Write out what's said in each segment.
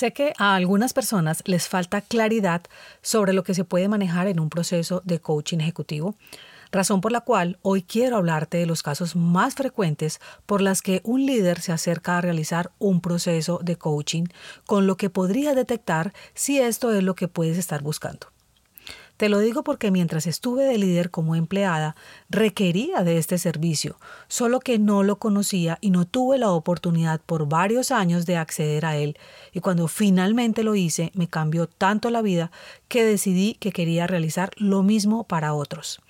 Sé que a algunas personas les falta claridad sobre lo que se puede manejar en un proceso de coaching ejecutivo, razón por la cual hoy quiero hablarte de los casos más frecuentes por las que un líder se acerca a realizar un proceso de coaching, con lo que podría detectar si esto es lo que puedes estar buscando. Te lo digo porque mientras estuve de líder como empleada, requería de este servicio, solo que no lo conocía y no tuve la oportunidad por varios años de acceder a él. Y cuando finalmente lo hice, me cambió tanto la vida que decidí que quería realizar lo mismo para otros.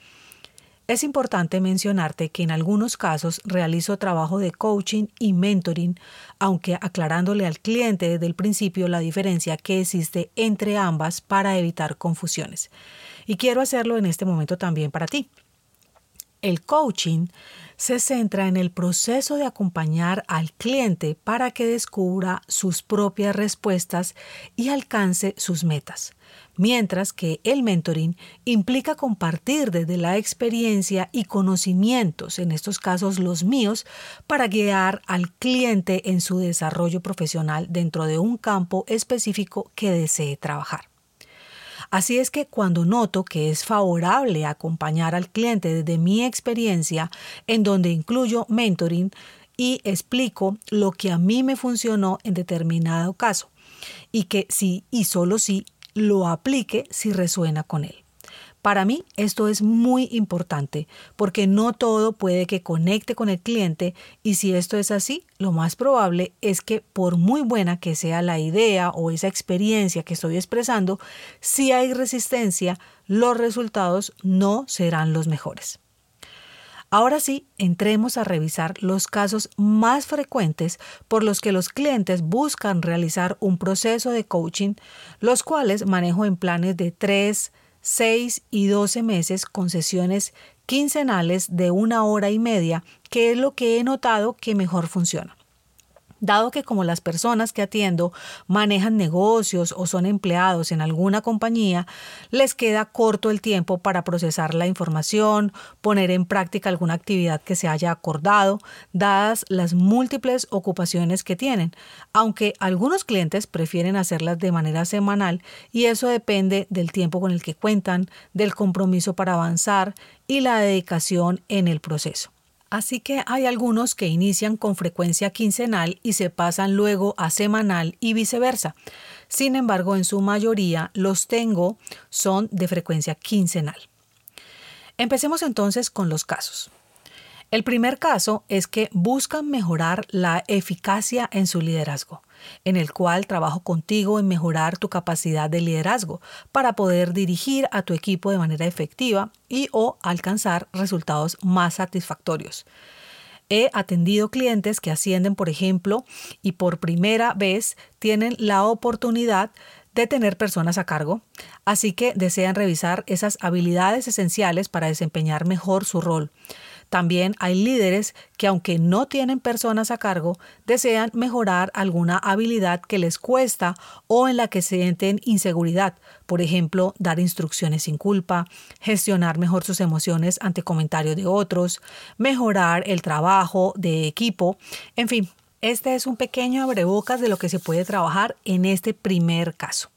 Es importante mencionarte que en algunos casos realizo trabajo de coaching y mentoring, aunque aclarándole al cliente desde el principio la diferencia que existe entre ambas para evitar confusiones. Y quiero hacerlo en este momento también para ti. El coaching se centra en el proceso de acompañar al cliente para que descubra sus propias respuestas y alcance sus metas mientras que el mentoring implica compartir desde la experiencia y conocimientos, en estos casos los míos, para guiar al cliente en su desarrollo profesional dentro de un campo específico que desee trabajar. Así es que cuando noto que es favorable acompañar al cliente desde mi experiencia, en donde incluyo mentoring y explico lo que a mí me funcionó en determinado caso, y que sí y solo sí lo aplique si resuena con él. Para mí esto es muy importante porque no todo puede que conecte con el cliente y si esto es así, lo más probable es que por muy buena que sea la idea o esa experiencia que estoy expresando, si hay resistencia, los resultados no serán los mejores. Ahora sí, entremos a revisar los casos más frecuentes por los que los clientes buscan realizar un proceso de coaching, los cuales manejo en planes de 3, 6 y 12 meses con sesiones quincenales de una hora y media, que es lo que he notado que mejor funciona. Dado que como las personas que atiendo manejan negocios o son empleados en alguna compañía, les queda corto el tiempo para procesar la información, poner en práctica alguna actividad que se haya acordado, dadas las múltiples ocupaciones que tienen, aunque algunos clientes prefieren hacerlas de manera semanal y eso depende del tiempo con el que cuentan, del compromiso para avanzar y la dedicación en el proceso. Así que hay algunos que inician con frecuencia quincenal y se pasan luego a semanal y viceversa. Sin embargo, en su mayoría los tengo son de frecuencia quincenal. Empecemos entonces con los casos. El primer caso es que buscan mejorar la eficacia en su liderazgo, en el cual trabajo contigo en mejorar tu capacidad de liderazgo para poder dirigir a tu equipo de manera efectiva y o alcanzar resultados más satisfactorios. He atendido clientes que ascienden, por ejemplo, y por primera vez tienen la oportunidad de tener personas a cargo, así que desean revisar esas habilidades esenciales para desempeñar mejor su rol. También hay líderes que aunque no tienen personas a cargo, desean mejorar alguna habilidad que les cuesta o en la que sienten inseguridad. Por ejemplo, dar instrucciones sin culpa, gestionar mejor sus emociones ante comentarios de otros, mejorar el trabajo de equipo, en fin. Este es un pequeño abrebocas de lo que se puede trabajar en este primer caso.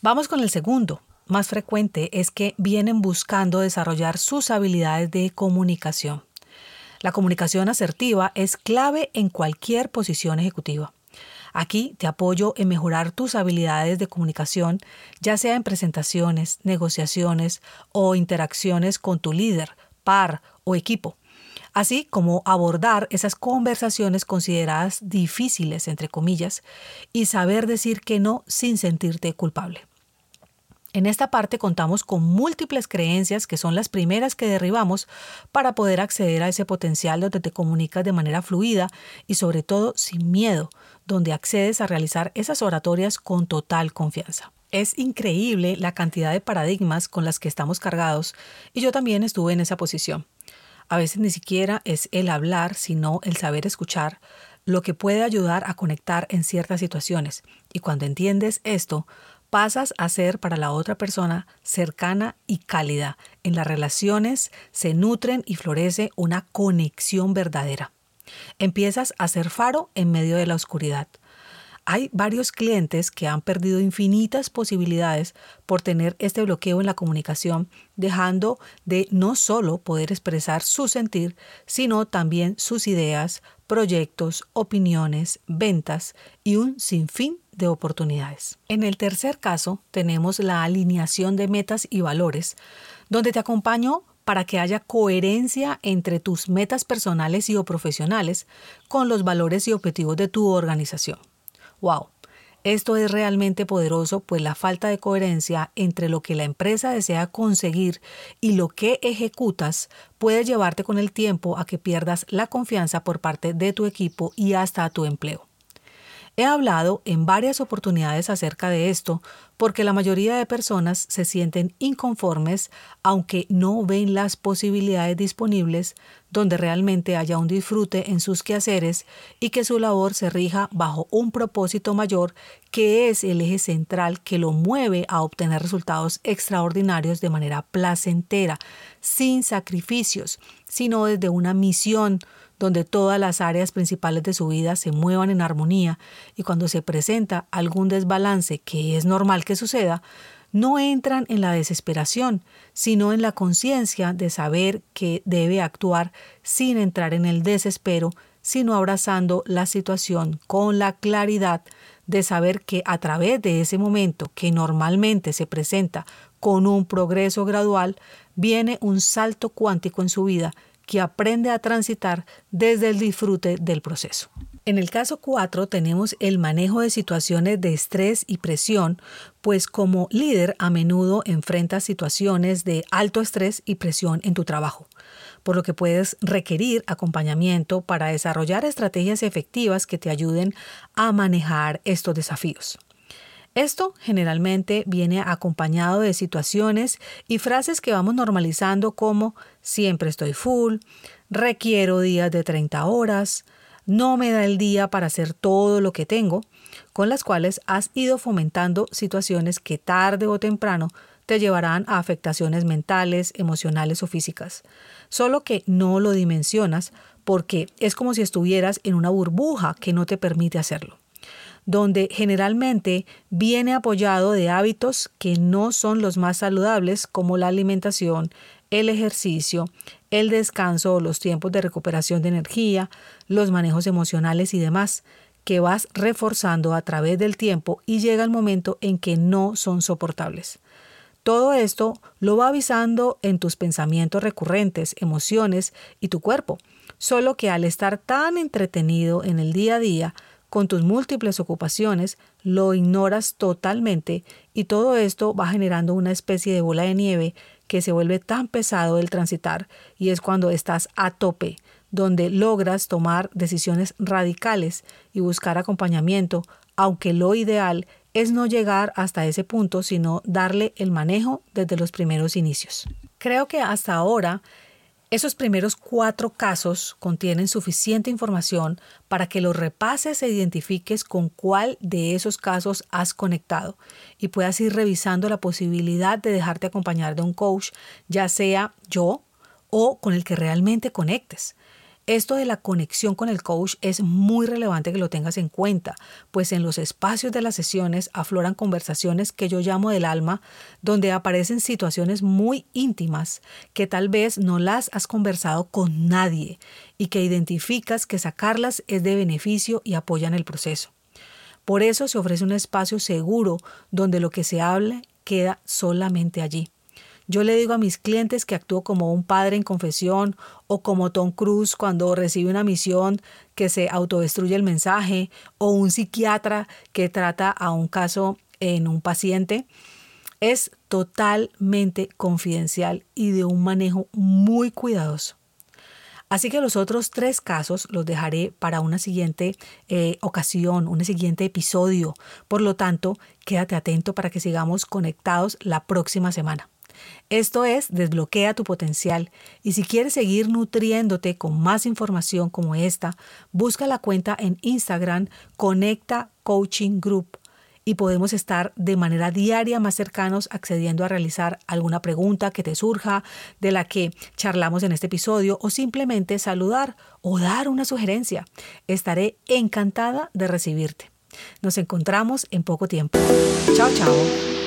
Vamos con el segundo, más frecuente es que vienen buscando desarrollar sus habilidades de comunicación. La comunicación asertiva es clave en cualquier posición ejecutiva. Aquí te apoyo en mejorar tus habilidades de comunicación, ya sea en presentaciones, negociaciones o interacciones con tu líder, par o equipo, así como abordar esas conversaciones consideradas difíciles, entre comillas, y saber decir que no sin sentirte culpable. En esta parte contamos con múltiples creencias que son las primeras que derribamos para poder acceder a ese potencial donde te comunicas de manera fluida y sobre todo sin miedo, donde accedes a realizar esas oratorias con total confianza. Es increíble la cantidad de paradigmas con las que estamos cargados y yo también estuve en esa posición. A veces ni siquiera es el hablar, sino el saber escuchar, lo que puede ayudar a conectar en ciertas situaciones. Y cuando entiendes esto, pasas a ser para la otra persona cercana y cálida. En las relaciones se nutren y florece una conexión verdadera. Empiezas a ser faro en medio de la oscuridad. Hay varios clientes que han perdido infinitas posibilidades por tener este bloqueo en la comunicación, dejando de no solo poder expresar su sentir, sino también sus ideas, proyectos, opiniones, ventas y un sinfín de oportunidades. En el tercer caso tenemos la alineación de metas y valores, donde te acompaño para que haya coherencia entre tus metas personales y o profesionales con los valores y objetivos de tu organización. ¡Wow! Esto es realmente poderoso, pues la falta de coherencia entre lo que la empresa desea conseguir y lo que ejecutas puede llevarte con el tiempo a que pierdas la confianza por parte de tu equipo y hasta tu empleo. He hablado en varias oportunidades acerca de esto porque la mayoría de personas se sienten inconformes aunque no ven las posibilidades disponibles donde realmente haya un disfrute en sus quehaceres y que su labor se rija bajo un propósito mayor que es el eje central que lo mueve a obtener resultados extraordinarios de manera placentera, sin sacrificios, sino desde una misión donde todas las áreas principales de su vida se muevan en armonía y cuando se presenta algún desbalance que es normal que suceda, no entran en la desesperación, sino en la conciencia de saber que debe actuar sin entrar en el desespero, sino abrazando la situación con la claridad de saber que a través de ese momento que normalmente se presenta con un progreso gradual, viene un salto cuántico en su vida que aprende a transitar desde el disfrute del proceso. En el caso 4 tenemos el manejo de situaciones de estrés y presión, pues como líder a menudo enfrentas situaciones de alto estrés y presión en tu trabajo, por lo que puedes requerir acompañamiento para desarrollar estrategias efectivas que te ayuden a manejar estos desafíos. Esto generalmente viene acompañado de situaciones y frases que vamos normalizando como siempre estoy full, requiero días de 30 horas, no me da el día para hacer todo lo que tengo, con las cuales has ido fomentando situaciones que tarde o temprano te llevarán a afectaciones mentales, emocionales o físicas. Solo que no lo dimensionas porque es como si estuvieras en una burbuja que no te permite hacerlo donde generalmente viene apoyado de hábitos que no son los más saludables como la alimentación, el ejercicio, el descanso o los tiempos de recuperación de energía, los manejos emocionales y demás, que vas reforzando a través del tiempo y llega el momento en que no son soportables. Todo esto lo va avisando en tus pensamientos recurrentes, emociones y tu cuerpo, solo que al estar tan entretenido en el día a día, con tus múltiples ocupaciones, lo ignoras totalmente y todo esto va generando una especie de bola de nieve que se vuelve tan pesado el transitar y es cuando estás a tope, donde logras tomar decisiones radicales y buscar acompañamiento, aunque lo ideal es no llegar hasta ese punto, sino darle el manejo desde los primeros inicios. Creo que hasta ahora esos primeros cuatro casos contienen suficiente información para que los repases e identifiques con cuál de esos casos has conectado y puedas ir revisando la posibilidad de dejarte acompañar de un coach, ya sea yo o con el que realmente conectes. Esto de la conexión con el coach es muy relevante que lo tengas en cuenta, pues en los espacios de las sesiones afloran conversaciones que yo llamo del alma, donde aparecen situaciones muy íntimas que tal vez no las has conversado con nadie y que identificas que sacarlas es de beneficio y apoyan el proceso. Por eso se ofrece un espacio seguro donde lo que se hable queda solamente allí. Yo le digo a mis clientes que actúo como un padre en confesión o como Tom Cruise cuando recibe una misión que se autodestruye el mensaje o un psiquiatra que trata a un caso en un paciente. Es totalmente confidencial y de un manejo muy cuidadoso. Así que los otros tres casos los dejaré para una siguiente eh, ocasión, un siguiente episodio. Por lo tanto, quédate atento para que sigamos conectados la próxima semana. Esto es Desbloquea tu potencial y si quieres seguir nutriéndote con más información como esta, busca la cuenta en Instagram Conecta Coaching Group y podemos estar de manera diaria más cercanos accediendo a realizar alguna pregunta que te surja de la que charlamos en este episodio o simplemente saludar o dar una sugerencia. Estaré encantada de recibirte. Nos encontramos en poco tiempo. Chao, chao.